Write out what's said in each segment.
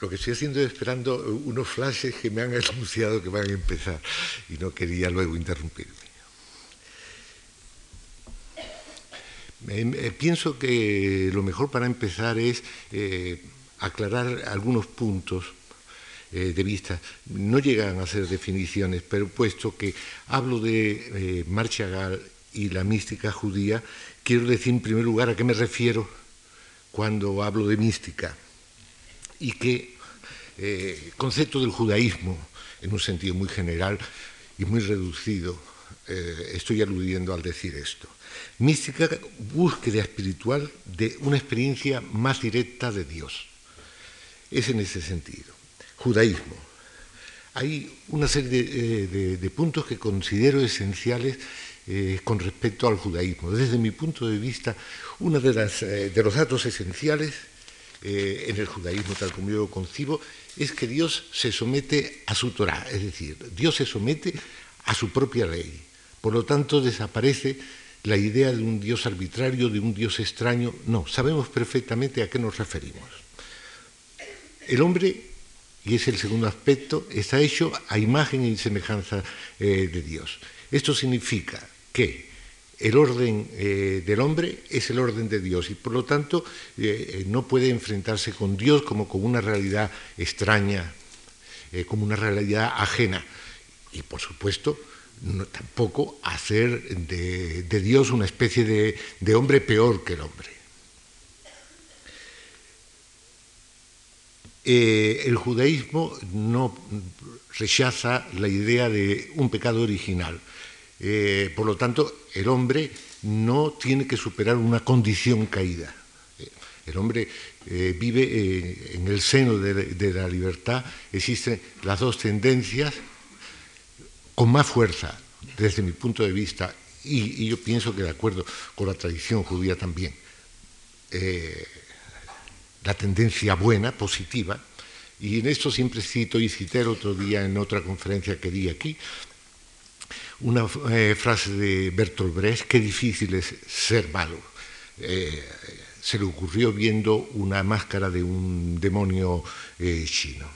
Lo que estoy haciendo es esperando unos flashes que me han anunciado que van a empezar y no quería luego interrumpirme. Eh, pienso que lo mejor para empezar es eh, aclarar algunos puntos eh, de vista. No llegan a ser definiciones, pero puesto que hablo de Marchagall y la mística judía, quiero decir en primer lugar a qué me refiero cuando hablo de mística y qué eh, concepto del judaísmo, en un sentido muy general y muy reducido, eh, estoy aludiendo al decir esto. Mística, búsqueda espiritual de una experiencia más directa de Dios. Es en ese sentido. Judaísmo. Hay una serie de, eh, puntos que considero esenciales con respecto al judaísmo. Desde mi punto de vista, uno de, de los datos esenciales en el judaísmo, tal como yo lo concibo, es que Dios se somete a su Torah, es decir, Dios se somete a su propia ley. Por lo tanto, desaparece la idea de un Dios arbitrario, de un Dios extraño. No, sabemos perfectamente a qué nos referimos. El hombre, y es el segundo aspecto, está hecho a imagen y semejanza eh, de Dios. Esto significa que el orden eh, del hombre es el orden de Dios y por lo tanto eh, no puede enfrentarse con Dios como con una realidad extraña, eh, como una realidad ajena. Y por supuesto tampoco hacer de, Dios una especie de, hombre peor que el hombre. el judaísmo no rechaza la idea de un pecado original. por lo tanto, el hombre no tiene que superar una condición caída. El hombre eh, vive eh, en el seno de, la libertad, existen las dos tendencias con más fuerza, desde mi punto de vista, y, yo pienso que de acuerdo con la tradición judía también, eh, la tendencia buena, positiva, y en esto siempre cito y cité el otro día en otra conferencia que di aquí, una eh, frase de Bertolt Brecht, qué difícil es ser malo. Eh, se le ocurrió viendo una máscara de un demonio eh, chino.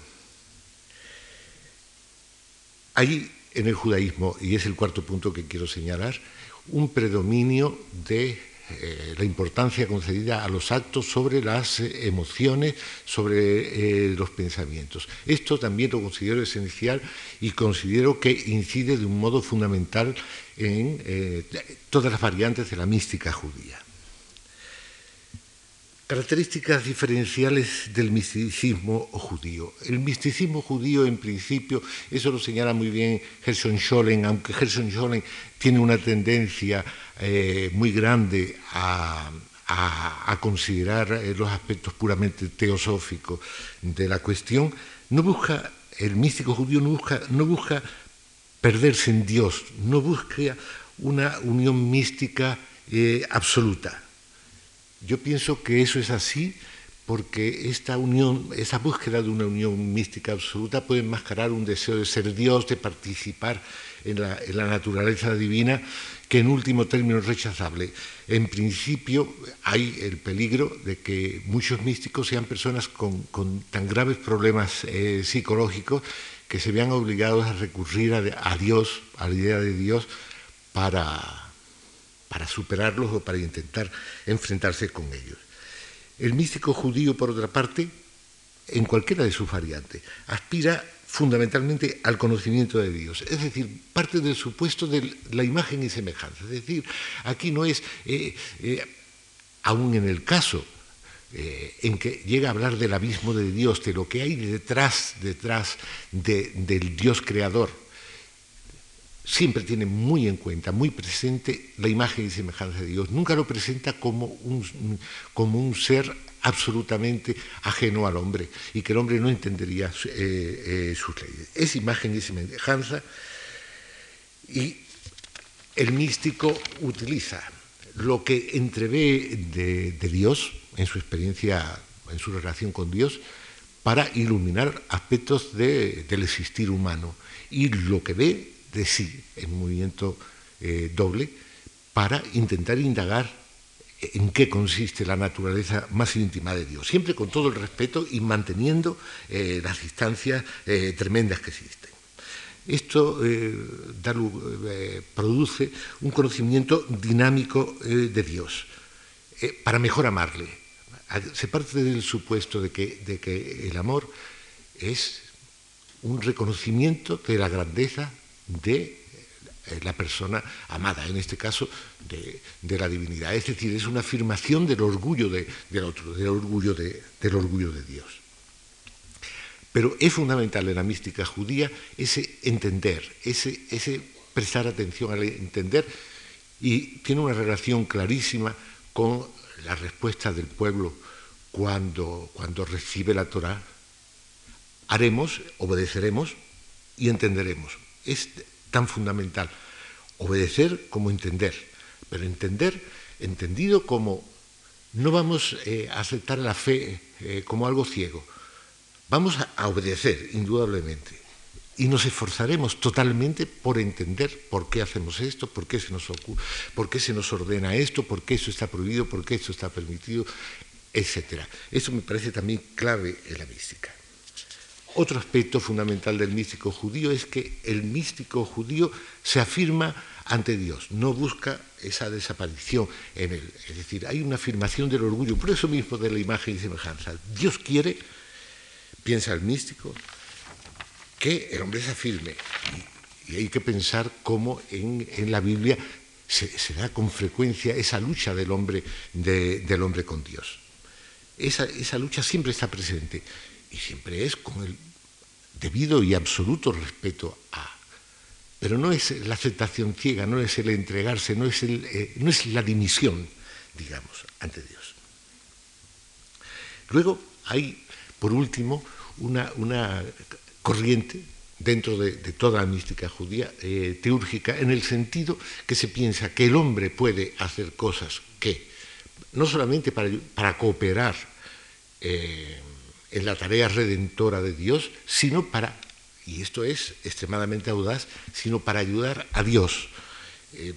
Hay en el judaísmo, y es el cuarto punto que quiero señalar, un predominio de eh, la importancia concedida a los actos sobre las eh, emociones, sobre eh, los pensamientos. Esto también lo considero esencial y considero que incide de un modo fundamental en todas las variantes de la mística judía. Características diferenciales del misticismo judío. El misticismo judío, en principio, eso lo señala muy bien Gerson Scholem, aunque Gerson Scholem tiene una tendencia eh, muy grande a, considerar eh, los aspectos puramente teosóficos de la cuestión, no busca, el místico judío no busca, no busca perderse en Dios, no busca una unión mística eh, absoluta. Yo pienso que eso es así porque esta unión, esa búsqueda de una unión mística absoluta puede enmascarar un deseo de ser Dios, de participar en la, naturaleza divina, que en último término es rechazable. En principio hay el peligro de que muchos místicos sean personas con, tan graves problemas eh, psicológicos que se vean obligados a recurrir a Dios, a la idea de Dios, para para superarlos o para intentar enfrentarse con ellos. El místico judío, por otra parte, en cualquiera de sus variantes, aspira fundamentalmente al conocimiento de Dios, es decir, parte del supuesto de la imagen y semejanza. Es decir, aquí no es, eh, eh, aún en el caso eh, en que llega a hablar del abismo de Dios, de lo que hay detrás, detrás del Dios creador, siempre tiene muy en cuenta, muy presente la imagen y semejanza de Dios. Nunca lo presenta como un, como un ser absolutamente ajeno al hombre y que el hombre no entendería eh, eh, sus leyes. Es imagen y semejanza y el místico utiliza lo que entrevé de, Dios en su experiencia, en su relación con Dios, para iluminar aspectos del existir humano. Y lo que ve de sí en movimiento eh, doble para intentar indagar en qué consiste la naturaleza más íntima de Dios, siempre con todo el respeto y manteniendo eh, las distancias eh, tremendas que existen. Esto eh, produce un conocimiento dinámico de Dios para mejor amarle. Se parte del supuesto de que, el amor es un reconocimiento de la grandeza de la persona amada, en este caso de, la divinidad. Es decir, es una afirmación del orgullo de, del otro, del orgullo de, del orgullo de Dios. Pero es fundamental en la mística judía ese entender, ese, ese prestar atención al entender y tiene una relación clarísima con la respuesta del pueblo cuando, cuando recibe la Torá. Haremos, obedeceremos y entenderemos. Es tan fundamental. Obedecer como entender, pero entender entendido como no vamos eh, a aceptar la fe eh, como algo ciego, vamos a, obedecer indudablemente y nos esforzaremos totalmente por entender por qué hacemos esto, por qué se nos por qué se nos ordena esto, por qué eso está prohibido, por qué esto está permitido, etc. Eso me parece también clave en la mística. Otro aspecto fundamental del místico judío es que el místico judío se afirma ante Dios, no busca esa desaparición en él. Es decir, hay una afirmación del orgullo, por eso mismo de la imagen y semejanza. Dios quiere, piensa el místico, que el hombre se afirme. Y, hay que pensar cómo en, la Biblia se, da con frecuencia esa lucha del hombre, del hombre con Dios. Esa, esa lucha siempre está presente y siempre es con el debido y absoluto respeto a. Pero no es la aceptación ciega, no es el entregarse, no es, eh, no es la dimisión, digamos, ante Dios. Luego hay, por último, una, una corriente dentro de, toda la mística judía eh, teúrgica, en el sentido que se piensa que el hombre puede hacer cosas que, no solamente para, para cooperar, eh, en la tarea redentora de Dios, sino para, y esto es extremadamente audaz, sino para ayudar a Dios. Eh,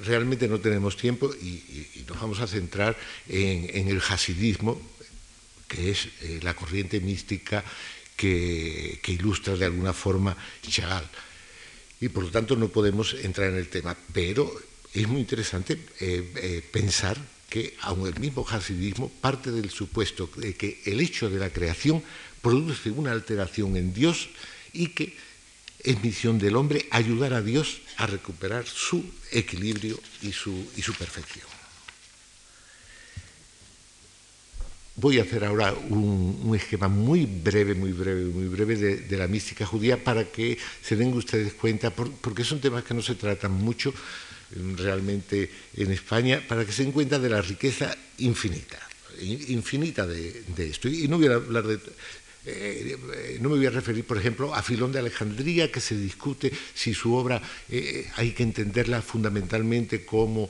realmente no tenemos tiempo y, nos vamos a centrar en, el hasidismo, que es eh, la corriente mística que, ilustra de alguna forma Chagall. Y por lo tanto no podemos entrar en el tema, pero es muy interesante eh, pensar que aun el mismo hasidismo parte del supuesto de que el hecho de la creación produce una alteración en Dios y que es misión del hombre ayudar a Dios a recuperar su equilibrio y su, y su perfección. Voy a hacer ahora un, esquema muy breve, muy breve, muy breve de, la mística judía para que se den ustedes cuenta, porque son temas que no se tratan mucho, realmente en España para que se den cuenta de la riqueza infinita, infinita de, esto. Y no voy a hablar de, eh, no me voy a referir, por ejemplo, a Filón de Alejandría, que se discute si su obra eh, hay que entenderla fundamentalmente como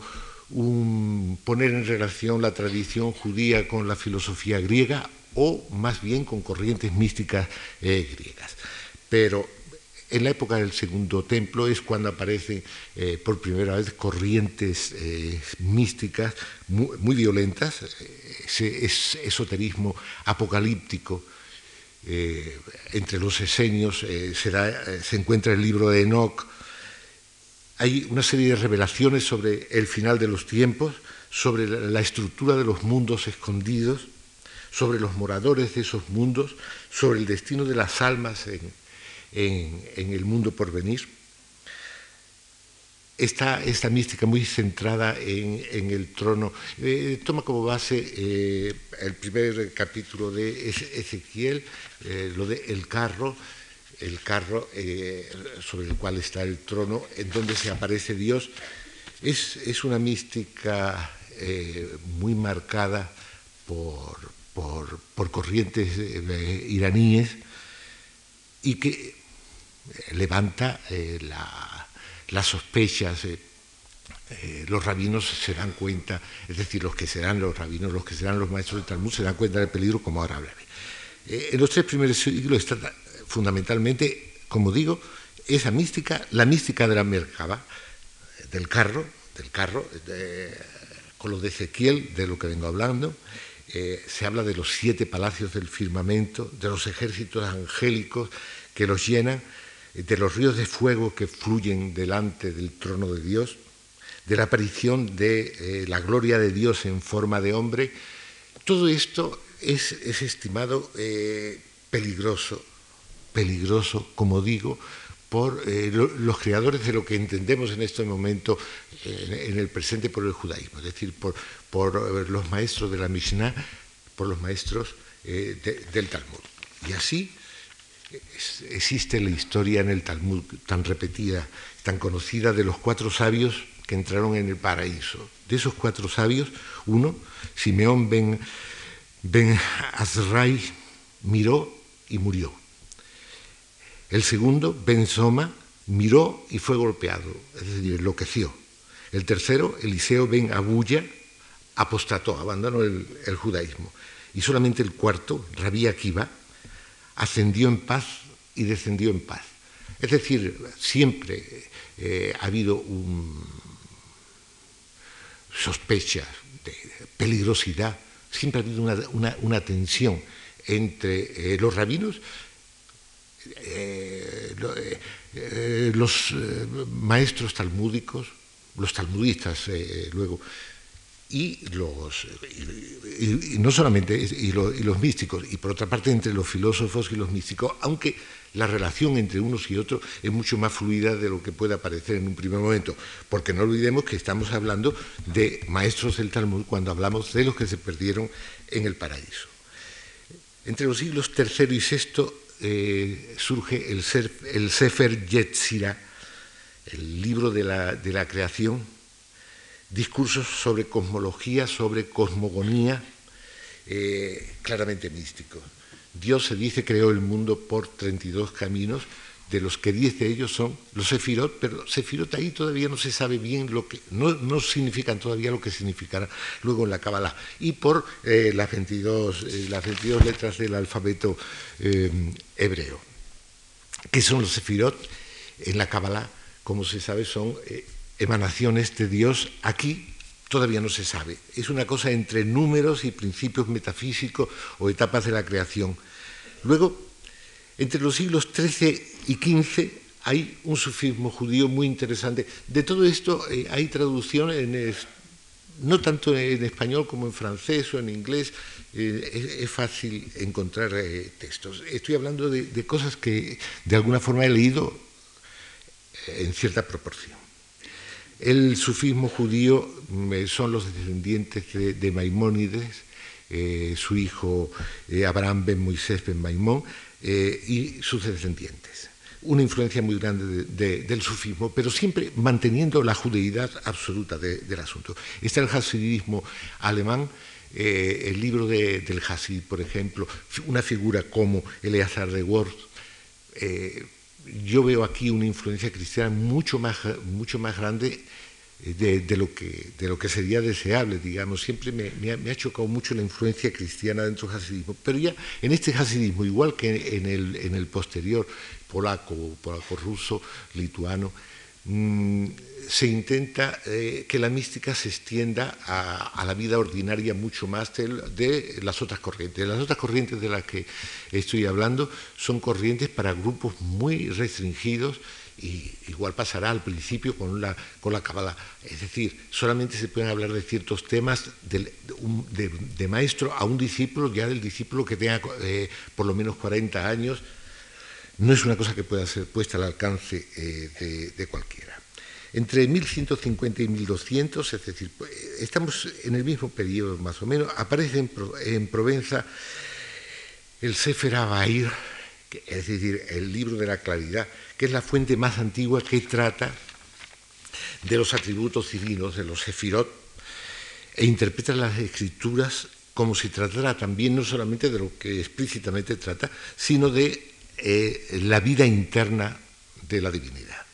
un, poner en relación la tradición judía con la filosofía griega o más bien con corrientes místicas eh, griegas. Pero en la época del Segundo Templo es cuando aparecen eh, por primera vez corrientes eh, místicas muy, violentas, ese, esoterismo apocalíptico. Eh, entre los esenios se encuentra el libro de Enoch. Hay una serie de revelaciones sobre el final de los tiempos, sobre la estructura de los mundos escondidos, sobre los moradores de esos mundos, sobre el destino de las almas en, en, el mundo por venir. Esta, esta mística muy centrada en, el trono eh, toma como base eh, el primer capítulo de Ezequiel, eh, lo de el carro, el carro sobre el cual está el trono, en donde se aparece Dios. Es, es una mística muy marcada por, por, por corrientes iraníes y que levanta eh, las sospechas. Eh, eh, los rabinos se dan cuenta, es decir, los que serán los rabinos, los que serán los maestros del Talmud, se dan cuenta del peligro, como ahora hablaré. en los tres primeros siglos está fundamentalmente, como digo, esa mística, la mística de la mercaba, del carro, del carro, con lo de Ezequiel, de lo que vengo hablando, eh, se habla de los siete palacios del firmamento, de los ejércitos angélicos que los llenan, de los ríos de fuego que fluyen delante del trono de Dios, de la aparición de eh, la gloria de Dios en forma de hombre. Todo esto es, estimado eh, peligroso, peligroso, como digo, por eh, los creadores de lo que entendemos en este momento, en, el presente, por el judaísmo, es decir, por los maestros de la Mishnah, por los maestros del Talmud. Y así existe la historia en el Talmud tan repetida, tan conocida de los cuatro sabios que entraron en el paraíso. De esos cuatro sabios, uno, Simeón ben, ben Azrai, miró y murió. El segundo, Ben Soma, miró y fue golpeado, es decir, enloqueció. El tercero, Eliseo ben Abuya, apostató, abandonó el, judaísmo. Y solamente el cuarto, Rabí Akiva, ascendió en paz y descendió en paz. Es decir, siempre eh, ha habido un, sospechas de peligrosidad, siempre ha habido una, tensión entre eh, los rabinos, eh, los maestros talmúdicos, los talmudistas luego, y los y, no solamente y, los místicos y por otra parte entre los filósofos y los místicos aunque la relación entre unos y otros es mucho más fluida de lo que puede parecer en un primer momento. Porque no olvidemos que estamos hablando de maestros del Talmud cuando hablamos de los que se perdieron en el paraíso. Entre los siglos III y VI eh, surge el, el Sefer Yetzirah el libro de la, de la creación discursos sobre cosmología, sobre cosmogonía, eh, claramente místico. Dios se dice creó el mundo por 32 caminos, de los que 10 de ellos son los sefirot, pero sefirot ahí todavía no se sabe bien lo que, no, significan todavía lo que significará luego en la Kabbalah. Y por eh, las, 22, eh, las 22 letras del alfabeto hebreo. ¿Qué son los sefirot? En la Kabbalah, como se sabe, son emanaciones de Dios aquí todavía no se sabe. Es una cosa entre números y principios metafísicos o etapas de la creación. Luego, entre los siglos XIII y XV hay un sufismo judío muy interesante. De todo esto eh, hay traducciones, no tanto en español como en francés o en inglés. Eh, es, fácil encontrar eh, textos. Estoy hablando de cosas que de alguna forma he leído en cierta proporción. El sufismo judío mm, son los descendientes de, Maimónides, eh, su hijo eh, Abraham ben Moisés ben Maimón eh, y sus descendientes. Una influencia muy grande del sufismo, pero siempre manteniendo la judeidad absoluta del asunto. Está el hasidismo alemán, el libro del Hasid, por ejemplo, una figura como Eleazar de Worth, yo veo aquí una influencia cristiana mucho más, mucho más grande eh, de, lo que, de lo que sería deseable, digamos. Siempre me, ha, chocado mucho la influencia cristiana dentro del hasidismo, pero ya en este hasidismo, igual que en el, en el posterior, polaco, polaco-ruso, lituano, mm, se intenta eh, que la mística se extienda a, la vida ordinaria mucho más de, las otras corrientes. Las otras corrientes de las que estoy hablando son corrientes para grupos muy restringidos y igual pasará al principio con la, con la Es decir, solamente se pueden hablar de ciertos temas de, maestro a un discípulo, ya del discípulo que tenga eh, por lo menos 40 años. No es una cosa que pueda ser puesta al alcance eh, de cualquiera. Entre 1150 y 1200, es decir, pues, estamos en el mismo periodo más o menos, aparece en, Provenza el Sefer Abair, es decir, el libro de la claridad, que es la fuente más antigua que trata de los atributos divinos, de los sefirot, e interpreta las escrituras como si tratara también no solamente de lo que explícitamente trata, sino de eh, la vida interna de la divinidad.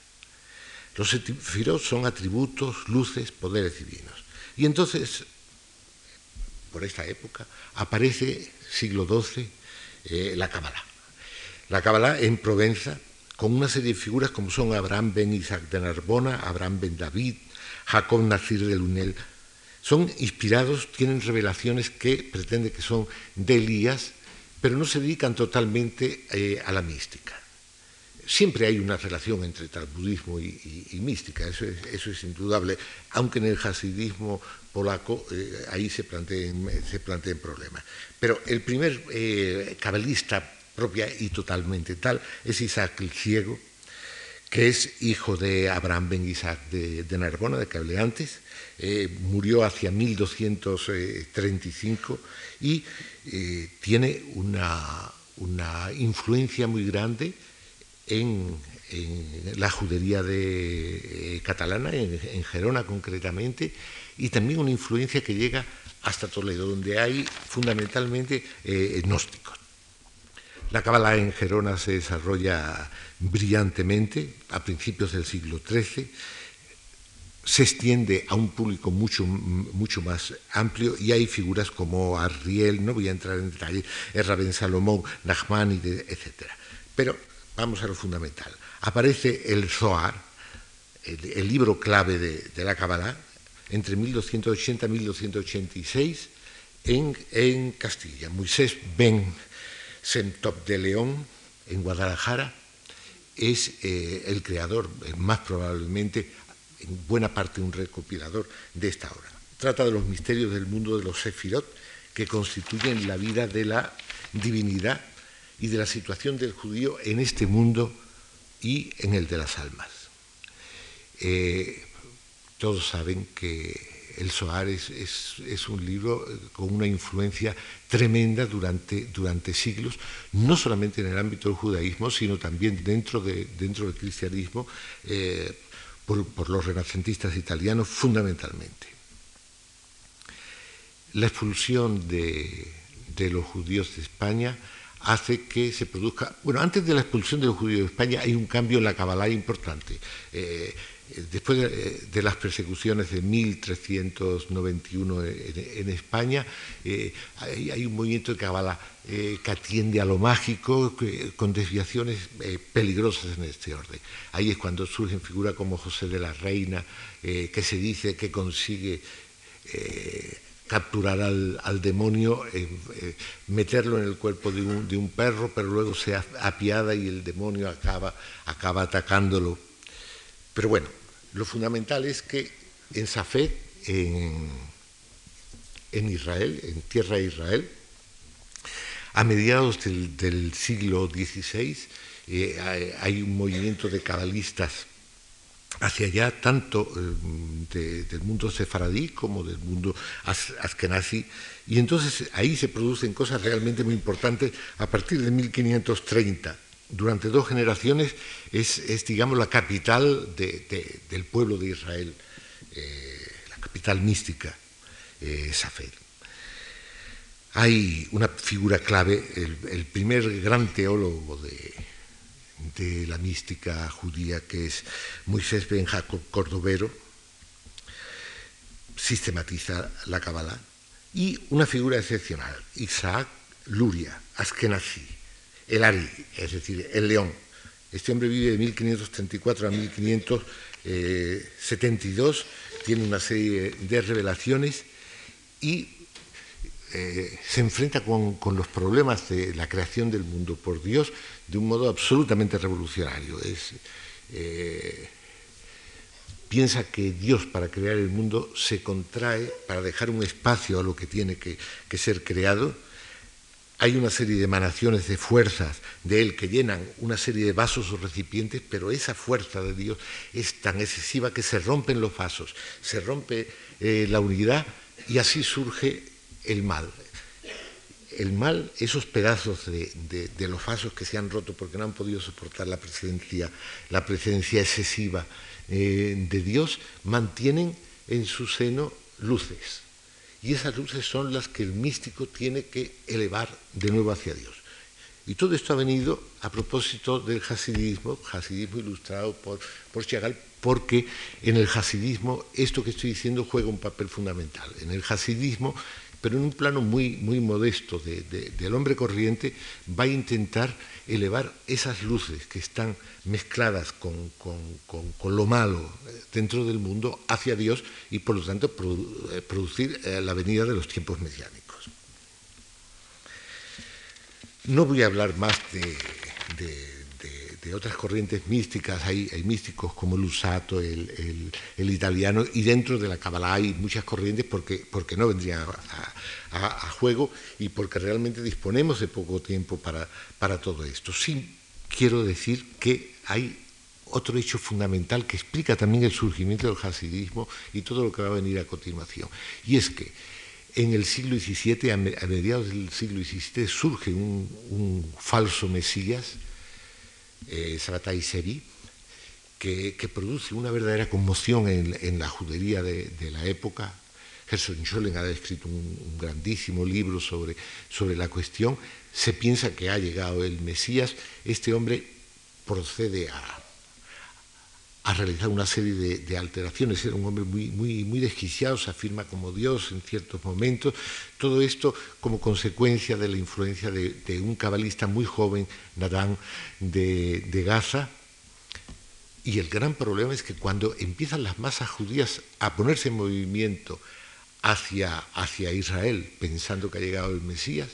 Los sefirot son atributos, luces, poderes divinos. Y entonces, por esta época, aparece, siglo XII, eh, la Cábala. La Cábala en Provenza, con una serie de figuras como son Abraham ben Isaac de Narbona, Abraham ben David, Jacob Nacir de Lunel. son inspirados, tienen revelaciones que pretende que son de Elías, pero no se dedican totalmente eh, a la mística. Siempre hay una relación entre tal budismo y, mística, eso es, indudable, aunque en el hasidismo polaco eh, ahí se planteen, se problemas. Pero el primer eh, cabalista propia y totalmente tal es Isaac el Ciego, que es hijo de Abraham Ben Isaac de, Narbona, de que hablé antes, eh, murió hacia 1235 y tiene una, una influencia muy grande en, la judería de, eh, catalana, en, Gerona concretamente, y también una influencia que llega hasta Toledo, donde hay fundamentalmente eh, gnósticos. La cábala en Gerona se desarrolla brillantemente a principios del siglo XIII, se extiende a un público mucho, mucho más amplio y hay figuras como Arriel, no voy a entrar en detalle, Erra Ben Salomón, Nachmani, etc. Pero Vamos a lo fundamental. Aparece el Zohar, el, libro clave de, la Kabbalah, entre 1280 y 1286 en, en Castilla. Moisés Ben Sentop de León, en Guadalajara, es eh, el creador, eh, más probablemente, en buena parte un recopilador de esta obra. Trata de los misterios del mundo de los Sefirot que constituyen la vida de la divinidad y de la situación del judío en este mundo y en el de las almas. Eh, todos saben que el Zohar es, un libro con una influencia tremenda durante, siglos, no solamente en el ámbito del judaísmo, sino también dentro, de, dentro del cristianismo, eh, por, los renacentistas italianos fundamentalmente. La expulsión de, de los judíos de España hace que se produzca... Bueno, antes de la expulsión de los judíos de España hay un cambio en la Kabbalah importante. Eh, después de, las persecuciones de 1391 en, España, eh, hay, un movimiento de eh, que atiende a lo mágico, con desviaciones peligrosas en este orden. Ahí es cuando surgen figuras como José de la Reina, que se dice que consigue capturar al, demonio, eh, eh, meterlo en el cuerpo de un, perro, pero luego se apiada y el demonio acaba atacándolo. Pero bueno, lo fundamental es que en Safed, en, Israel, en tierra de Israel, a mediados del, siglo XVI, eh, hay un movimiento de cabalistas hacia allá tanto eh, del mundo sefaradí como del mundo askenazi. Y entonces ahí se producen cosas realmente muy importantes a partir de 1530 durante dos generaciones es, digamos la capital del pueblo de Israel eh, la capital mística eh, Safed. Hay una figura clave el primer gran teólogo de, la mística judía que es Moisés Ben Jacob Cordovero, sistematiza la Kabbalah, y una figura excepcional, Isaac Luria, Askenazi, el Ari, es decir, el león. Este hombre vive de 1534 a 1572, tiene una serie de revelaciones y eh, se enfrenta con, los problemas de la creación del mundo por Dios de un modo absolutamente revolucionario. Eh, piensa que Dios para crear el mundo se contrae para dejar un espacio a lo que tiene que, ser creado. Hay una serie de emanaciones de fuerzas de Él que llenan una serie de vasos o recipientes, pero esa fuerza de Dios es tan excesiva que se rompen los vasos, se rompe eh, la unidad y así surge el mal. El mal, esos pedazos de, los vasos que se han roto porque no han podido soportar la presencia, la presencia excesiva eh, de Dios, mantienen en su seno luces. Y esas luces son las que el místico tiene que elevar de nuevo hacia Dios. Y todo esto ha venido a propósito del hasidismo, hasidismo ilustrado por, por Chagall, porque en el hasidismo esto que estoy diciendo juega un papel fundamental. En el hasidismo pero en un plano muy, muy modesto del hombre corriente, va a intentar elevar esas luces que están mezcladas con, lo malo eh, dentro del mundo hacia Dios y por lo tanto eh, producir eh, la venida de los tiempos mesiánicos. No voy a hablar más de de otras corrientes místicas, hay, místicos como Lusato, el, el, italiano, y dentro de la Kabbalah hay muchas corrientes porque, porque no vendrían a, juego y porque realmente disponemos de poco tiempo para, para todo esto. Sí quiero decir que hay otro hecho fundamental que explica también el surgimiento del hasidismo y todo lo que va a venir a continuación, y es que en el siglo XVII, a mediados del siglo XVII, surge un, un falso Mesías, eh, Sabatai Seri, que, produce una verdadera conmoción en, la judería de, la época. Gerson Schollen ha escrito un, grandísimo libro sobre, sobre la cuestión. Se piensa que ha llegado el Mesías. Este hombre procede a, a realizar una serie de, alteraciones. Era un hombre muy, desquiciado, se afirma como Dios en ciertos momentos. Todo esto como consecuencia de la influencia de, un cabalista muy joven, Nadán, de, Gaza. Y el gran problema es que cuando empiezan las masas judías a ponerse en movimiento hacia, Israel, pensando que ha llegado el Mesías,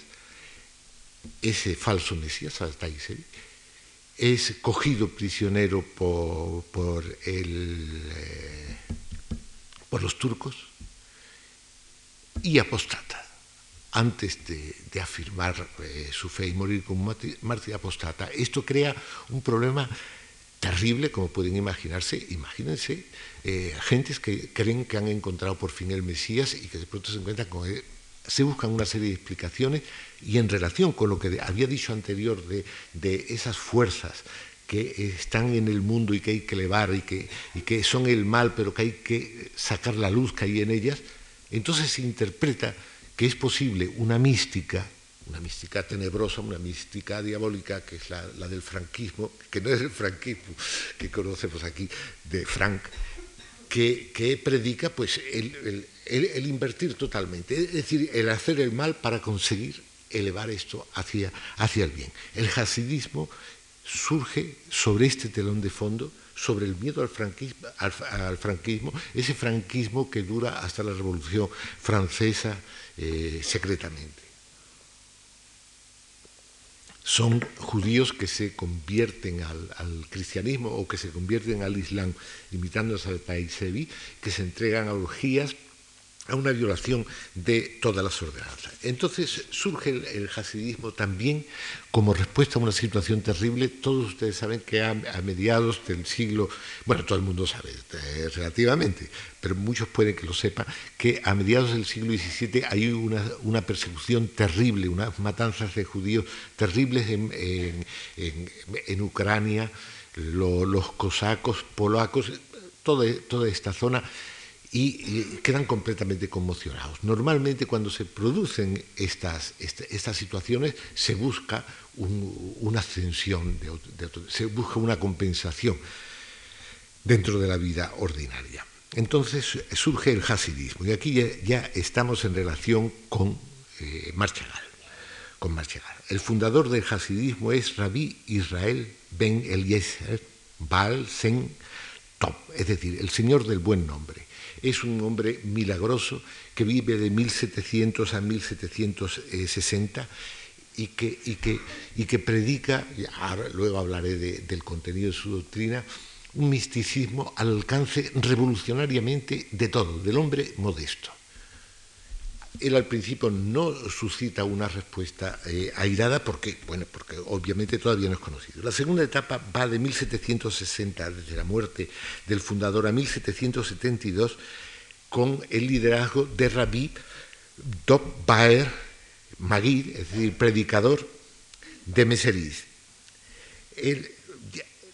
ese falso Mesías, hasta Israel, es cogido prisionero por, eh, por los turcos y apostata. Antes de, afirmar eh, su fe y morir como mártir apostata, esto crea un problema terrible, como pueden imaginarse. Imagínense eh, gentes que creen que han encontrado por fin el Mesías y que de pronto se encuentran con él se buscan una serie de explicaciones y en relación con lo que había dicho anterior de, esas fuerzas que están en el mundo y que hay que elevar y que, y que son el mal, pero que hay que sacar la luz que hay en ellas, entonces se interpreta que es posible una mística, una mística tenebrosa, una mística diabólica, que es la, del franquismo, que no es el franquismo que conocemos aquí de Frank, que, que predica pues el, invertir totalmente, es decir, el hacer el mal para conseguir elevar esto hacia, hacia el bien. El hasidismo surge sobre este telón de fondo, sobre el miedo al franquismo, ese franquismo que dura hasta la Revolución Francesa eh, secretamente. Son judíos que se convierten al, cristianismo o que se convierten al islam, imitándose al país que se entregan a orgías a una violación de todas las ordenanzas. Entonces surge el, hasidismo también como respuesta a una situación terrible. Todos ustedes saben que a, mediados del siglo, bueno, todo el mundo sabe eh, relativamente, pero muchos pueden que lo sepan, que a mediados del siglo XVII hay una, persecución terrible, unas matanzas de judíos terribles en, Ucrania, los cosacos, polacos, toda, toda esta zona y, quedan completamente conmocionados. Normalmente cuando se producen estas, estas situaciones se busca una ascensión, se busca una compensación dentro de la vida ordinaria. Entonces surge el hasidismo y aquí ya, estamos en relación con eh, Marchagal. Con. El fundador del hasidismo es Rabbi Israel ben Eliezer Baal Sen Top, es decir, el Señor del buen nombre es un hombre milagroso que vive de 1700 a 1760 y que, que, y predica, luego hablaré del contenido de su doctrina, un misticismo al alcance revolucionariamente de todo, del hombre modesto él al principio no suscita una respuesta eh, airada porque, bueno, porque obviamente todavía no es conocido. La segunda etapa va de 1760, desde la muerte del fundador, a 1772, con el liderazgo de Rabbi Dov Baer Magid, es decir, predicador de Meseris.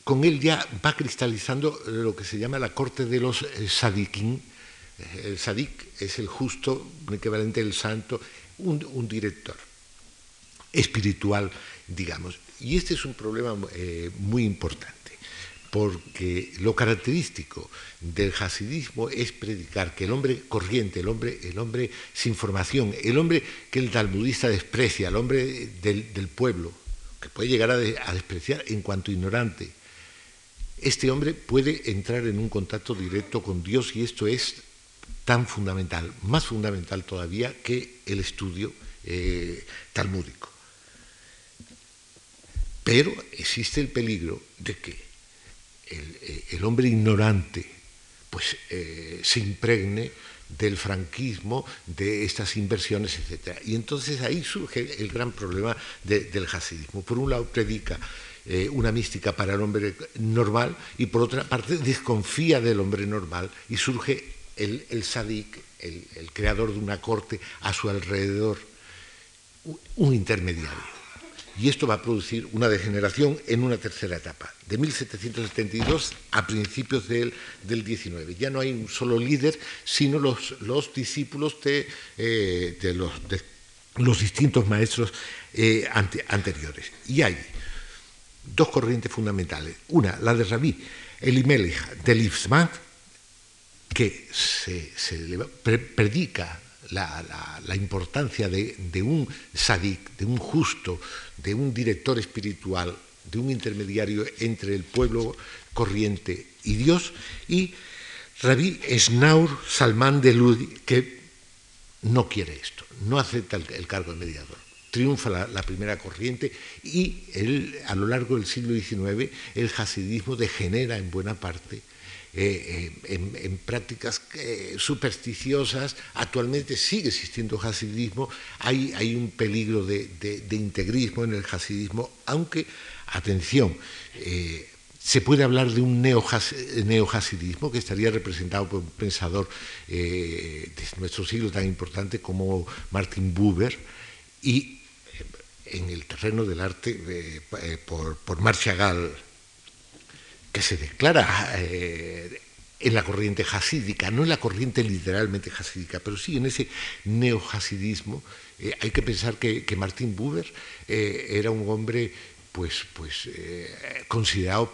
con él ya va cristalizando lo que se llama la corte de los eh, el sadik es el justo, un equivalente del santo, un, director espiritual, digamos. Y este es un problema eh, muy importante, porque lo característico del hasidismo es predicar que el hombre corriente, el hombre, sin formación, el hombre que el talmudista desprecia, el hombre del, pueblo, que puede llegar a, despreciar en cuanto ignorante, este hombre puede entrar en un contacto directo con Dios y esto es tan fundamental, más fundamental todavía que el estudio eh, talmúdico. Pero existe el peligro de que el, eh, hombre ignorante pues, eh, se impregne del franquismo, de estas inversiones, etc. Y entonces ahí surge el gran problema del hasidismo. Por un lado predica una mística para el hombre normal y por otra parte desconfía del hombre normal y surge el, el sadik, el, creador de una corte a su alrededor un intermediario. Y esto va a producir una degeneración en una tercera etapa, de 1772 a principios del, del 19. Ya no hay un solo líder, sino los, los discípulos de, eh, de, los, distintos maestros eh, anteriores. Y hay dos corrientes fundamentales. Una, la de Rabí Elimelech de Lifsman, que se, predica la, importancia de, un sadik, de un justo, de un director espiritual, de un intermediario entre el pueblo corriente y Dios, y Rabí Esnaur Salman de Ludi, que no quiere esto, no acepta el, cargo de mediador. Triunfa la, primera corriente y a lo largo del siglo XIX el hasidismo degenera en buena parte eh, en, prácticas eh, supersticiosas. Actualmente sigue existiendo hasidismo, hay, hay un peligro de, integrismo en el hasidismo, aunque, atención, eh, se puede hablar de un neohasidismo que estaría representado por un pensador de nuestro siglo tan importante como Martin Buber y en el terreno del arte por, por Marchagall que se declara eh, en la corriente hasídica, no en la corriente literalmente hasídica, pero sí en ese neohasidismo. Eh, hay que pensar que, Martín Buber eh, era un hombre pues, pues, considerado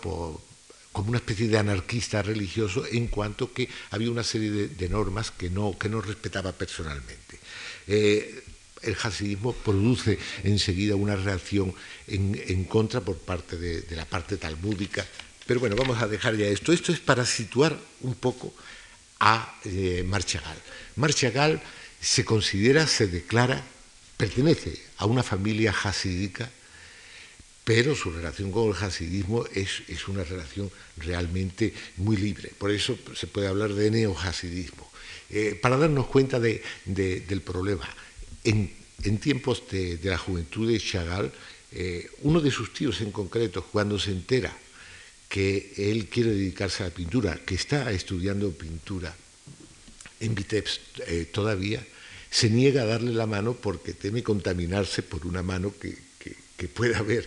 como una especie de anarquista religioso en cuanto que había una serie de, normas que no, que no respetaba personalmente. el hasidismo produce enseguida una reacción en, contra por parte de la parte talmúdica pero bueno, vamos a dejar ya esto. Esto es para situar un poco a eh, Marchagall. Marchagall se considera, se declara, pertenece a una familia hasídica, pero su relación con el hasidismo es, es una relación realmente muy libre. Por eso se puede hablar de neohasidismo. Eh, para darnos cuenta de, del problema, en, tiempos de, de, la juventud de Chagall, eh, uno de sus tíos en concreto, cuando se entera que él quiere dedicarse a la pintura, que está estudiando pintura en Vitebsk eh, todavía, se niega a darle la mano porque teme contaminarse por una mano que, pueda haber,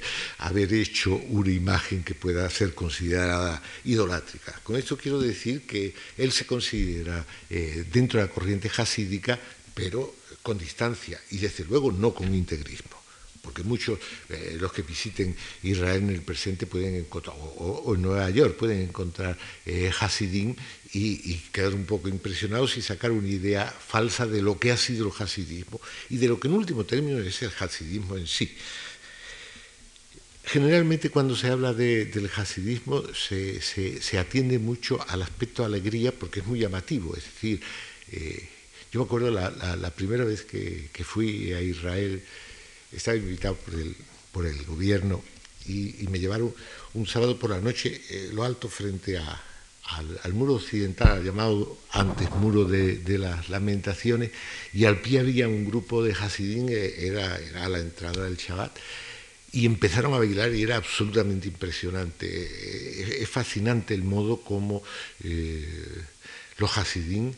hecho una imagen que pueda ser considerada idolátrica. Con esto quiero decir que él se considera eh, dentro de la corriente hasídica, pero con distancia y desde luego no con integrismo porque muchos, eh, los que visiten Israel en el presente pueden encontrar, o, en Nueva York pueden encontrar eh, Hasidim y, quedar un poco impresionados y sacar una idea falsa de lo que ha sido el hasidismo y de lo que en último término es el hasidismo en sí. Generalmente cuando se habla del hasidismo se, se, atiende mucho al aspecto alegría porque es muy llamativo, es decir, eh, yo me acuerdo la, la, primera vez que, que fui a Israel, estaba invitado por el, por el gobierno y, me llevaron un sábado por la noche eh, lo alto frente a, al, muro occidental, llamado antes muro de, las lamentaciones, y al pie había un grupo de Hasidín, eh, era, era la entrada del Shabbat, y empezaron a bailar y era absolutamente impresionante. Eh, es fascinante el modo como los Hasidín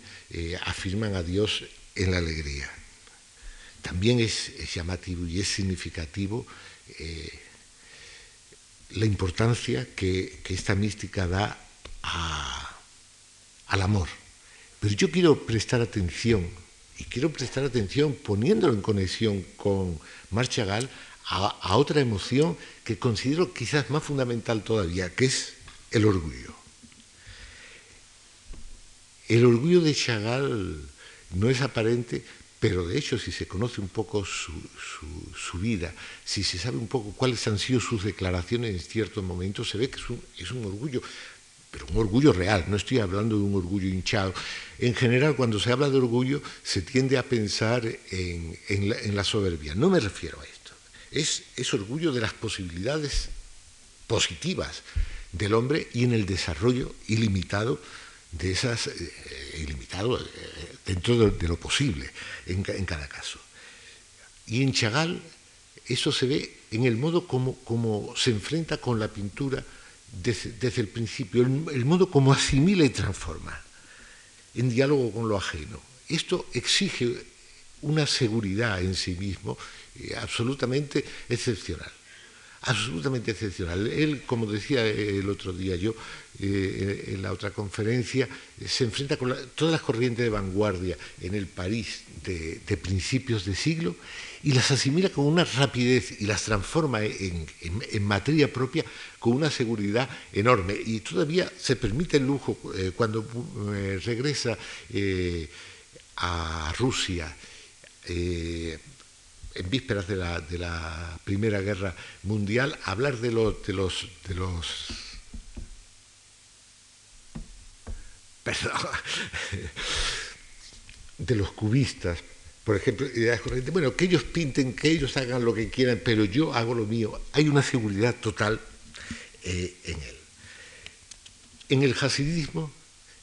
afirman a Dios en la alegría. También es, llamativo y es significativo eh, la importancia que, esta mística da al amor. Pero yo quiero prestar atención, y quiero prestar atención poniéndolo en conexión con Marchagall, a, a otra emoción que considero quizás más fundamental todavía, que es el orgullo. El orgullo de Chagall no es aparente, pero de hecho si se conoce un poco su, vida, si se sabe un poco cuáles han sido sus declaraciones en ciertos momentos, se ve que es un, orgullo, pero un orgullo real, no estoy hablando de un orgullo hinchado. En general, cuando se habla de orgullo, se tiende a pensar en, la, soberbia. No me refiero a esto. Es, es orgullo de las posibilidades positivas del hombre y en el desarrollo ilimitado de esas, eh, ilimitado eh, dentro de, lo posible en, cada caso. Y en Chagall eso se ve en el modo como, como se enfrenta con la pintura desde, el principio, el, modo como asimila y transforma, en diálogo con lo ajeno. Esto exige una seguridad en sí mismo eh, absolutamente excepcional absolutamente excepcional. Él, como decía el otro día yo eh, en la otra conferencia, se enfrenta con todas las corrientes de vanguardia en el París de, principios de siglo y las asimila con una rapidez y las transforma en, materia propia con una seguridad enorme. Y todavía se permite el lujo eh, cuando eh, regresa a Rusia en vísperas de la, Primera Guerra Mundial, hablar de, los, de los, de los de los cubistas, por ejemplo, ideas corrientes, bueno, que ellos pinten, que ellos hagan lo que quieran, pero yo hago lo mío. Hay una seguridad total eh, en él. En el hasidismo,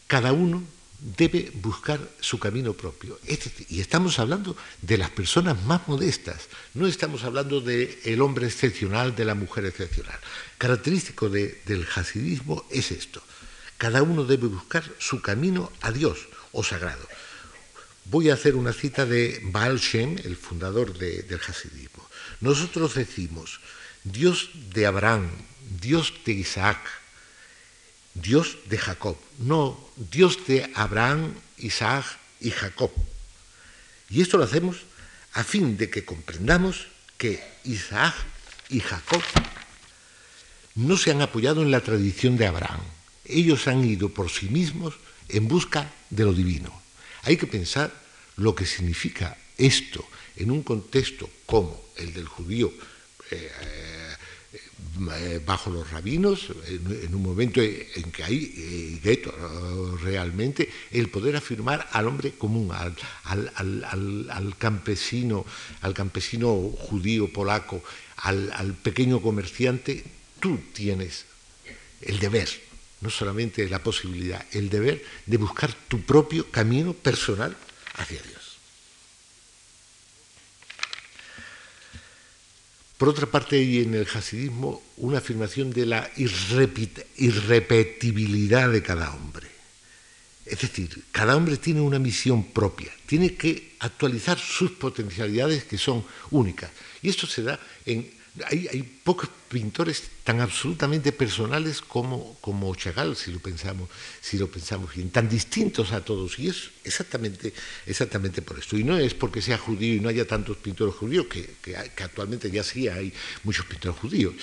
cada uno debe buscar su camino propio. Y estamos hablando de las personas más modestas, no estamos hablando del hombre excepcional, de la mujer excepcional. Característico del hasidismo es esto. Cada uno debe buscar su camino a Dios o sagrado. Voy a hacer una cita de Baal Shem, el fundador del hasidismo. Nosotros decimos, Dios de Abraham, Dios de Isaac, Dios de Jacob, no Dios de Abraham, Isaac y Jacob. Y esto lo hacemos a fin de que comprendamos que Isaac y Jacob no se han apoyado en la tradición de Abraham. Ellos han ido por sí mismos en busca de lo divino. Hay que pensar lo que significa esto en un contexto como el del judío eh, bajo los rabinos, en, un momento en que hay eh, gueto realmente, el poder afirmar al hombre común, al, al, campesino, al campesino judío polaco, al, pequeño comerciante, tú tienes el deber, no solamente la posibilidad, el deber de buscar tu propio camino personal hacia Dios. Por otra parte, hay en el hasidismo una afirmación de la irrepetibilidad de cada hombre. Es decir, cada hombre tiene una misión propia, tiene que actualizar sus potencialidades que son únicas. Y esto se da en hay, pocos pintores tan absolutamente personales como, como Chagall, si lo pensamos, si lo pensamos bien, tan distintos a todos. Y es exactamente, exactamente por esto. Y no es porque sea judío y no haya tantos pintores judíos, que, actualmente ya sí hay muchos pintores judíos.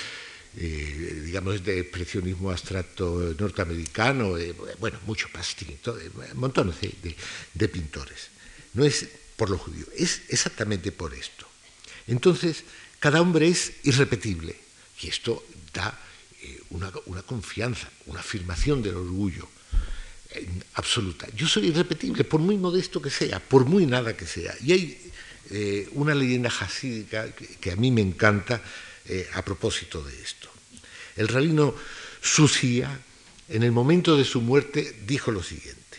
Eh, digamos, de expresionismo abstracto norteamericano, eh, bueno, mucho más eh, montones de pintores. No es por lo judío, es exactamente por esto. Entonces, cada hombre es irrepetible y esto da eh, una, confianza, una afirmación del orgullo eh, absoluta. Yo soy irrepetible, por muy modesto que sea, por muy nada que sea. Y hay eh, una leyenda jasídica que, a mí me encanta a propósito de esto. El rabino Sucia, en el momento de su muerte, dijo lo siguiente.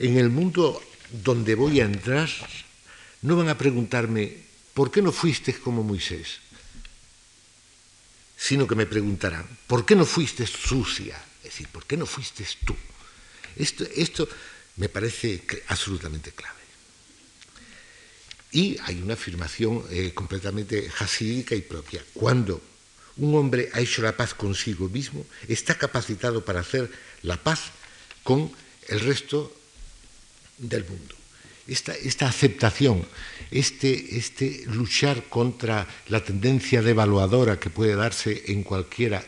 En el mundo donde voy a entrar, no van a preguntarme ¿por qué no fuiste como Moisés? Sino que me preguntarán, ¿por qué no fuiste sucia? Es decir, ¿por qué no fuiste tú? Esto, me parece absolutamente clave. Y hay una afirmación eh, completamente jasídica y propia. Cuando un hombre ha hecho la paz consigo mismo, está capacitado para hacer la paz con el resto del mundo esta, aceptación, este, este, luchar contra la tendencia devaluadora que puede darse en cualquiera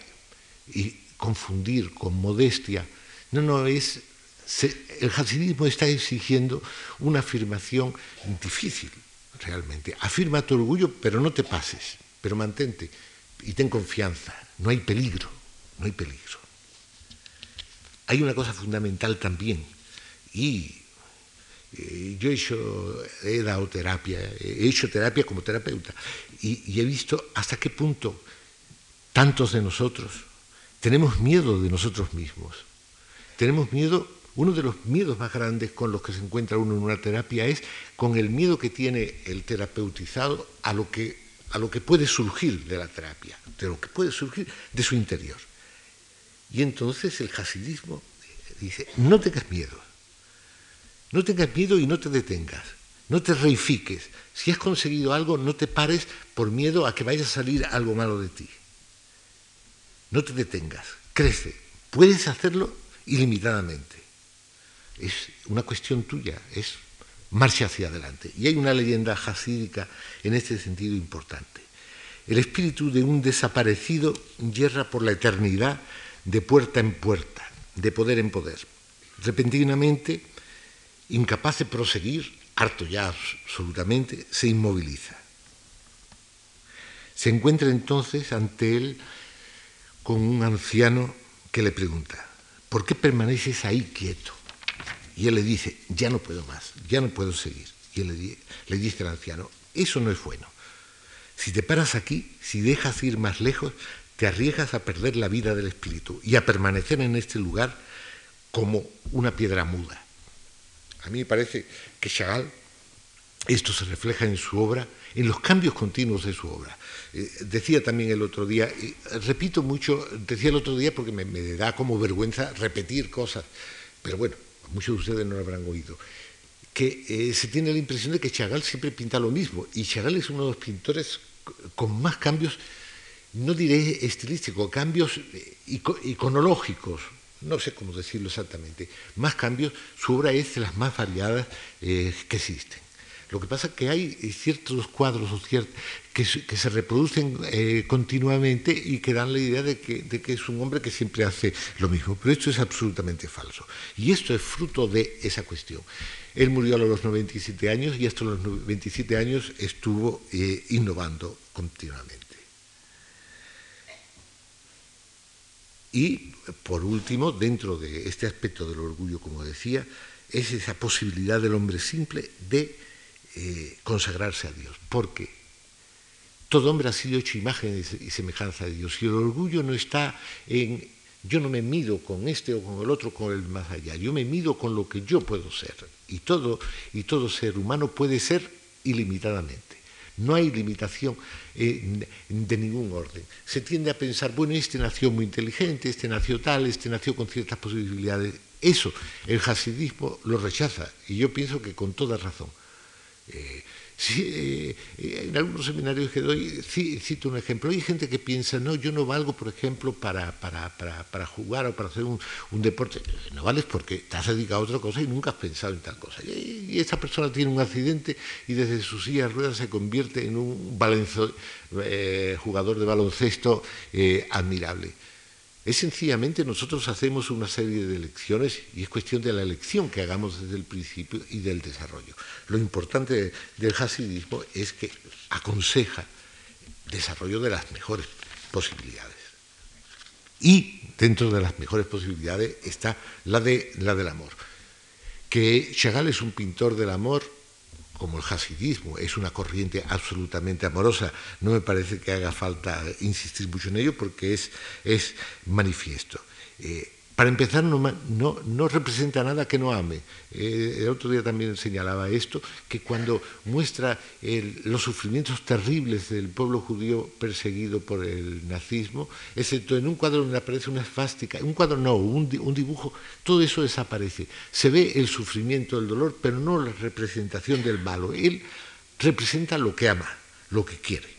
y confundir con modestia. No, no, es el hasidismo está exigiendo una afirmación difícil, realmente. Afirma tu orgullo, pero no te pases, pero mantente y ten confianza. No hay peligro, no hay peligro. Hay una cosa fundamental también, y eh, yo he, hecho, he dado terapia, he hecho terapia como terapeuta, y he visto hasta qué punto tantos de nosotros tenemos miedo de nosotros mismos. Tenemos miedo uno de los miedos más grandes con los que se encuentra uno en una terapia es con el miedo que tiene el terapeutizado a lo que, a lo que puede surgir de la terapia, de lo que puede surgir de su interior. Y entonces el hasidismo dice, no tengas miedo, no tengas miedo y no te detengas, no te reifiques. Si has conseguido algo, no te pares por miedo a que vaya a salir algo malo de ti. No te detengas, crece, puedes hacerlo ilimitadamente es una cuestión tuya, es marcha hacia adelante. Y hay una leyenda jasídica en este sentido importante. El espíritu de un desaparecido yerra por la eternidad de puerta en puerta, de poder en poder. Repentinamente, incapaz de proseguir, harto ya absolutamente, se inmoviliza. Se encuentra entonces ante él con un anciano que le pregunta, ¿por qué permaneces ahí quieto? Y él le dice, ya no puedo más, ya no puedo seguir. Y él le, dice al anciano, eso no es bueno. Si te paras aquí, si dejas ir más lejos, te arriesgas a perder la vida del espíritu y a permanecer en este lugar como una piedra muda. A mí me parece que Chagall, esto se refleja en su obra, en los cambios continuos de su obra. Eh, decía también el otro día, repito mucho, decía el otro día porque me da como vergüenza repetir cosas, pero bueno, muchos de ustedes no lo habrán oído, que eh, se tiene la impresión de que Chagall siempre pinta lo mismo, y Chagall es uno de los pintores con más cambios, no diré estilísticos, cambios eh, iconológicos, no sé cómo decirlo exactamente, más cambios, su obra es de las más variadas eh, que existen. Lo que pasa es que hay ciertos cuadros que, se reproducen eh, continuamente y que dan la idea de que, es un hombre que siempre hace lo mismo. Pero esto es absolutamente falso. Y esto es fruto de esa cuestión. Él murió a los 97 años y hasta los 27 años estuvo eh, innovando continuamente. Y, por último, dentro de este aspecto del orgullo, como decía, es esa posibilidad del hombre simple de eh, consagrarse a Dios, porque todo hombre ha sido hecho imagen y semejanza de Dios, y el orgullo no está en yo no me mido con este o con el otro, con el más allá, yo me mido con lo que yo puedo ser, y todo, y todo ser humano puede ser ilimitadamente. No hay limitación eh, de ningún orden. Se tiende a pensar, bueno, este nació muy inteligente, este nació tal, este nació con ciertas posibilidades. Eso el hasidismo lo rechaza y yo pienso que con toda razón. Eh, eh, eh, en algunos seminarios que doy, cito un ejemplo. Hay gente que piensa, no, yo no valgo, por ejemplo, para, para, para, jugar o para hacer un, deporte. No vales porque te has dedicado a otra cosa y nunca has pensado en tal cosa. Y, esa persona tiene un accidente y desde su silla de ruedas se convierte en un jugador de baloncesto admirable. Es sencillamente nosotros hacemos una serie de elecciones y es cuestión de la elección que hagamos desde el principio y del desarrollo. Lo importante del hasidismo es que aconseja desarrollo de las mejores posibilidades. Y dentro de las mejores posibilidades está la, de, la del amor. Que Chagall es un pintor del amor como el hasidismo es una corriente absolutamente amorosa, no me parece que haga falta insistir mucho en ello porque es, es manifiesto. Eh, para empezar, no, representa nada que no ame. Eh, el otro día también señalaba esto, que cuando muestra los sufrimientos terribles del pueblo judío perseguido por el nazismo, excepto en un cuadro donde aparece una esfástica, un cuadro no, un, un dibujo, todo eso desaparece. Se ve el sufrimiento, el dolor, pero no la representación del malo. Él representa lo que ama, lo que quiere.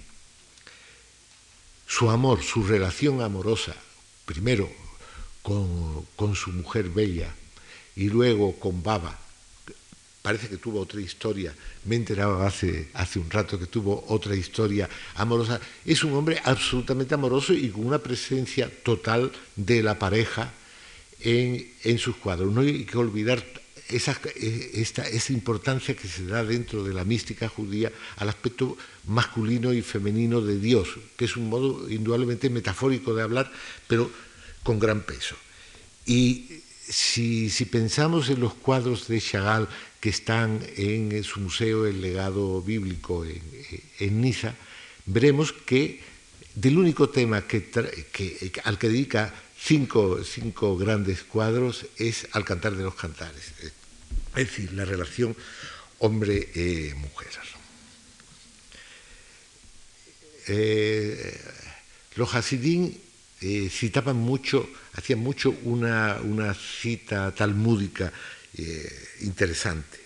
Su amor, su relación amorosa, primero con, su mujer bella y luego con Baba, parece que tuvo otra historia, me he enterado hace, hace un rato que tuvo otra historia amorosa, es un hombre absolutamente amoroso y con una presencia total de la pareja en, en sus cuadros. No hay que olvidar esa, esta, esa importancia que se da dentro de la mística judía al aspecto masculino y femenino de Dios, que es un modo indudablemente metafórico de hablar, pero con gran peso. Y si, pensamos en los cuadros de Chagall que están en su museo El legado bíblico en, en Niza, veremos que del único tema que, que, al que dedica cinco, cinco, grandes cuadros es al cantar de los cantares, es decir, la relación hombre-mujer. Eh, los Hasidim eh, citaban mucho, hacían mucho una, una cita talmúdica eh, interesante.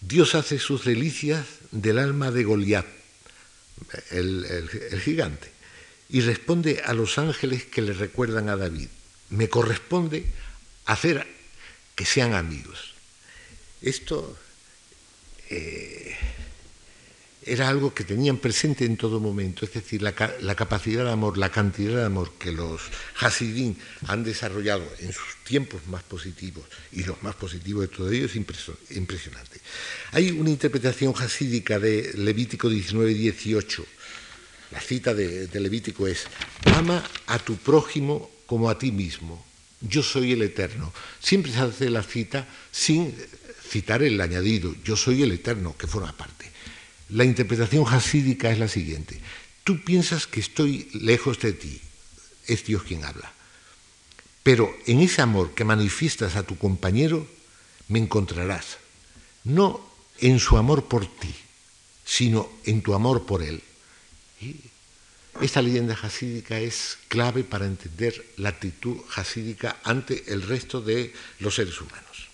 Dios hace sus delicias del alma de Goliat, el, el, gigante, y responde a los ángeles que le recuerdan a David. Me corresponde hacer que sean amigos. Esto eh, era algo que tenían presente en todo momento, es decir, la, capacidad de amor, la cantidad de amor que los Hasidim han desarrollado en sus tiempos más positivos y los más positivos de todo ello es impresionante. Hay una interpretación hasídica de Levítico 19-18. La cita de Levítico es, ama a tu prójimo como a ti mismo, yo soy el eterno. Siempre se hace la cita sin citar el añadido, yo soy el eterno, que forma parte. La interpretación hasídica es la siguiente. Tú piensas que estoy lejos de ti, es Dios quien habla. Pero en ese amor que manifiestas a tu compañero, me encontrarás. No en su amor por ti, sino en tu amor por él. esta leyenda hasídica es clave para entender la actitud hasídica ante el resto de los seres humanos.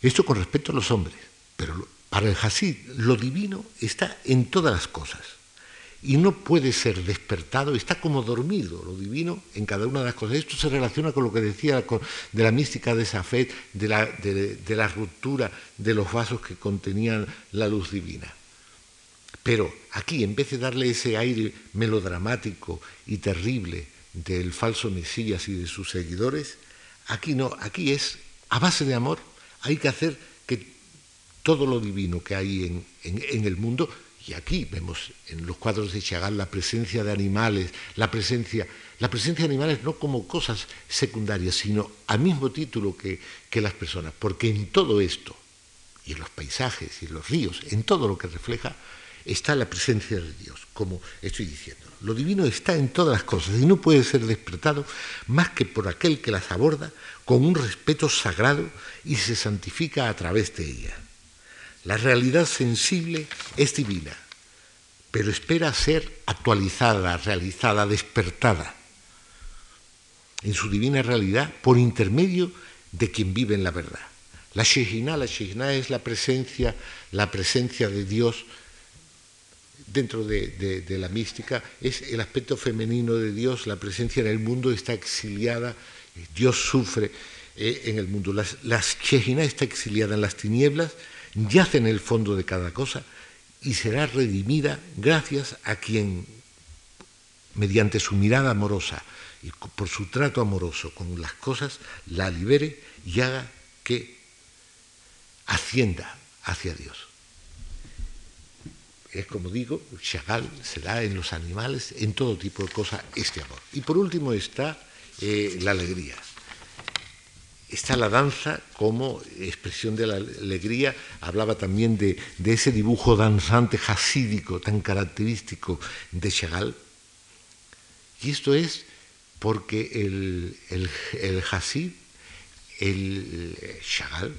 Esto con respecto a los hombres, pero para el Hasid, lo divino está en todas las cosas y no puede ser despertado, está como dormido lo divino en cada una de las cosas. Esto se relaciona con lo que decía de la mística de esa fe, de la, de la ruptura de los vasos que contenían la luz divina. Pero aquí, en vez de darle ese aire melodramático y terrible del falso Mesías y de sus seguidores, aquí no, aquí es a base de amor, hay que hacer que todo lo divino que hay en, el mundo, y aquí vemos en los cuadros de Chagall la presencia de animales, la presencia, la presencia de animales no como cosas secundarias, sino al mismo título que, que las personas, porque en todo esto, y en los paisajes y en los ríos, en todo lo que refleja, está la presencia de Dios, como estoy diciendo. Lo divino está en todas las cosas y no puede ser despertado más que por aquel que las aborda con un respeto sagrado y se santifica a través de ellas. La realidad sensible es divina, pero espera ser actualizada, realizada, despertada en su divina realidad por intermedio de quien vive en la verdad. La Shejina, la Shejina es la presencia, la presencia de Dios dentro de, la mística, es el aspecto femenino de Dios, la presencia en el mundo está exiliada, Dios sufre eh, en el mundo. La, la está exiliada en las tinieblas, yace en el fondo de cada cosa y será redimida gracias a quien, mediante su mirada amorosa y por su trato amoroso con las cosas, la libere y haga que ascienda hacia Dios. Es como digo, Chagall se da en los animales, en todo tipo de cosas, este amor. Y por último está eh, la alegría está la danza como expresión de la alegría. Hablaba también de, ese dibujo danzante jasídico tan característico de Chagall. Y esto es porque el, el, el Hasid, el Chagall,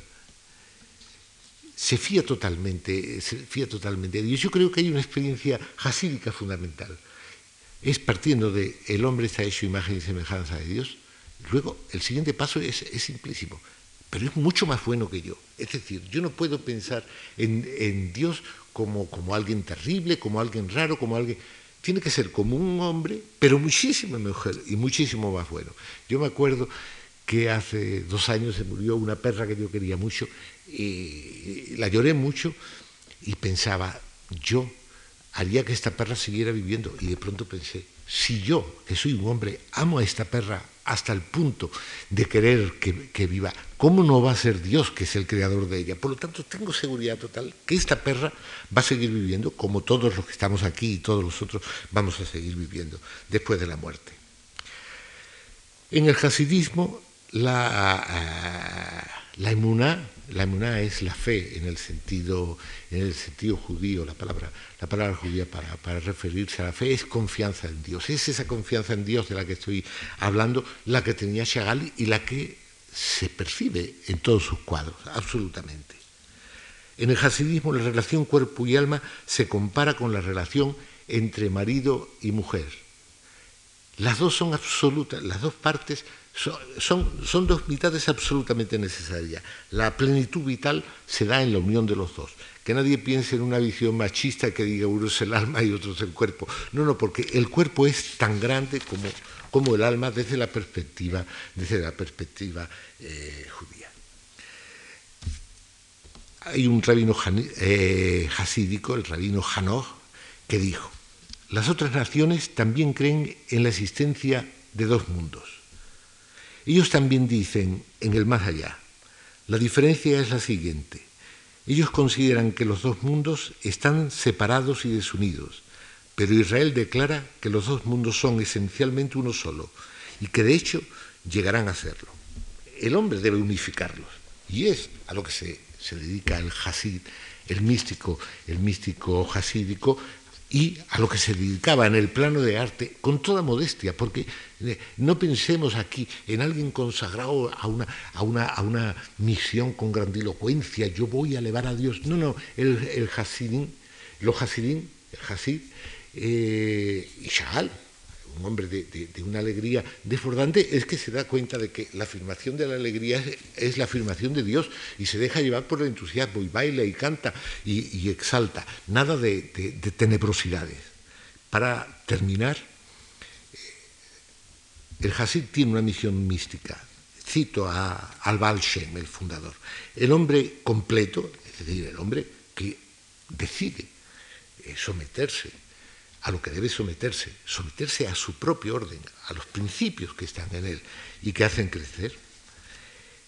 se fía totalmente, se fía totalmente de Dios. Yo creo que hay una experiencia jasídica fundamental. Es partiendo de el hombre está hecho imagen y semejanza de Dios, Luego, el siguiente paso es, simplísimo, pero es mucho más bueno que yo. Es decir, yo no puedo pensar en, Dios como, como, alguien terrible, como alguien raro, como alguien... Tiene que ser como un hombre, pero muchísimo mejor y muchísimo más bueno. Yo me acuerdo que hace dos años se murió una perra que yo quería mucho y la lloré mucho y pensaba, yo haría que esta perra siguiera viviendo y de pronto pensé, si yo, que soy un hombre, amo a esta perra hasta el punto de querer que, viva, ¿cómo no va a ser Dios que es el creador de ella? Por lo tanto, tengo seguridad total que esta perra va a seguir viviendo como todos los que estamos aquí y todos los otros vamos a seguir viviendo después de la muerte. En el hasidismo, la, la emuná, la emuná es la fe en el sentido, en el sentido judío, la palabra, la palabra judía para, referirse a la fe es confianza en Dios. Es esa confianza en Dios de la que estoy hablando, la que tenía Chagall y la que se percibe en todos sus cuadros, absolutamente. En el hasidismo la relación cuerpo y alma se compara con la relación entre marido y mujer. Las dos son absolutas, las dos partes son, dos mitades absolutamente necesarias. La plenitud vital se da en la unión de los dos. Que nadie piense en una visión machista que diga uno es el alma y otro es el cuerpo. No, no, porque el cuerpo es tan grande como, el alma desde la perspectiva, desde la perspectiva eh, judía. Hay un rabino eh, hasídico, el rabino Hanoch, que dijo, las otras naciones también creen en la existencia de dos mundos ellos también dicen en el más allá. La diferencia es la siguiente. Ellos consideran que los dos mundos están separados y desunidos, pero Israel declara que los dos mundos son esencialmente uno solo y que de hecho llegarán a serlo. El hombre debe unificarlos y es a lo que se, dedica el Hasid, el místico, el místico hasídico, y a lo que se dedicaba en el plano de arte con toda modestia, porque eh, no pensemos aquí en alguien consagrado a una, a una, a una misión con grandilocuencia, yo voy a elevar a Dios. No, no, el, el Hasidín, los Hasidín, el Hasid eh, y Sha'al, un hombre de, una alegría desbordante, es que se da cuenta de que la afirmación de la alegría es, la afirmación de Dios y se deja llevar por el entusiasmo y baila y canta y, exalta, nada de, tenebrosidades. Para terminar, eh, el Hasid tiene una misión mística. Cito a, al Baal Shem, el fundador. El hombre completo, es decir, el hombre que decide eh, someterse a lo que debe someterse, someterse a su propio orden, a los principios que están en él y que hacen crecer.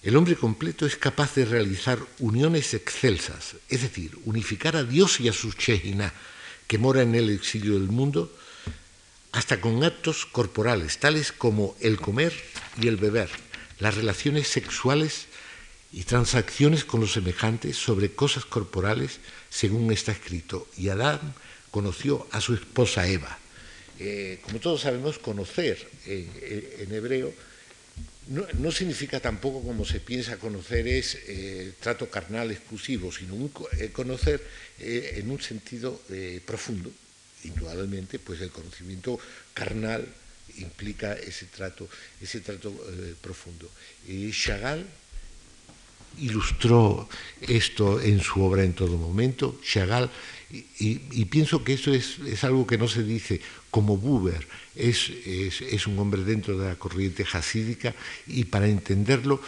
El hombre completo es capaz de realizar uniones excelsas, es decir, unificar a Dios y a su Shejina, que mora en el exilio del mundo, hasta con actos corporales, tales como el comer y el beber, las relaciones sexuales y transacciones con los semejantes sobre cosas corporales, según está escrito. Y Adán conoció a su esposa Eva. Eh, como todos sabemos, conocer en, hebreo no, significa tampoco como se piensa conocer es eh, trato carnal exclusivo, sino eh, conocer en un sentido profundo. Indudablemente, pues el conocimiento carnal implica ese trato, ese trato profundo. Chagall ilustró esto en su obra en todo momento. Chagall y, pienso que eso es, algo que no se dice como Buber, es, es, un hombre dentro de la corriente hasídica y para entenderlo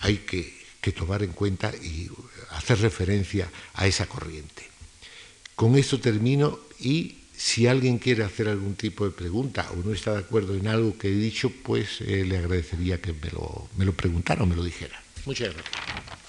hay que, que tomar en cuenta y hacer referencia a esa corriente. Con esto termino y si alguien quiere hacer algún tipo de pregunta o no está de acuerdo en algo que he dicho, pues eh, le agradecería que me lo, me lo preguntara o me lo dijera. Muchas gracias.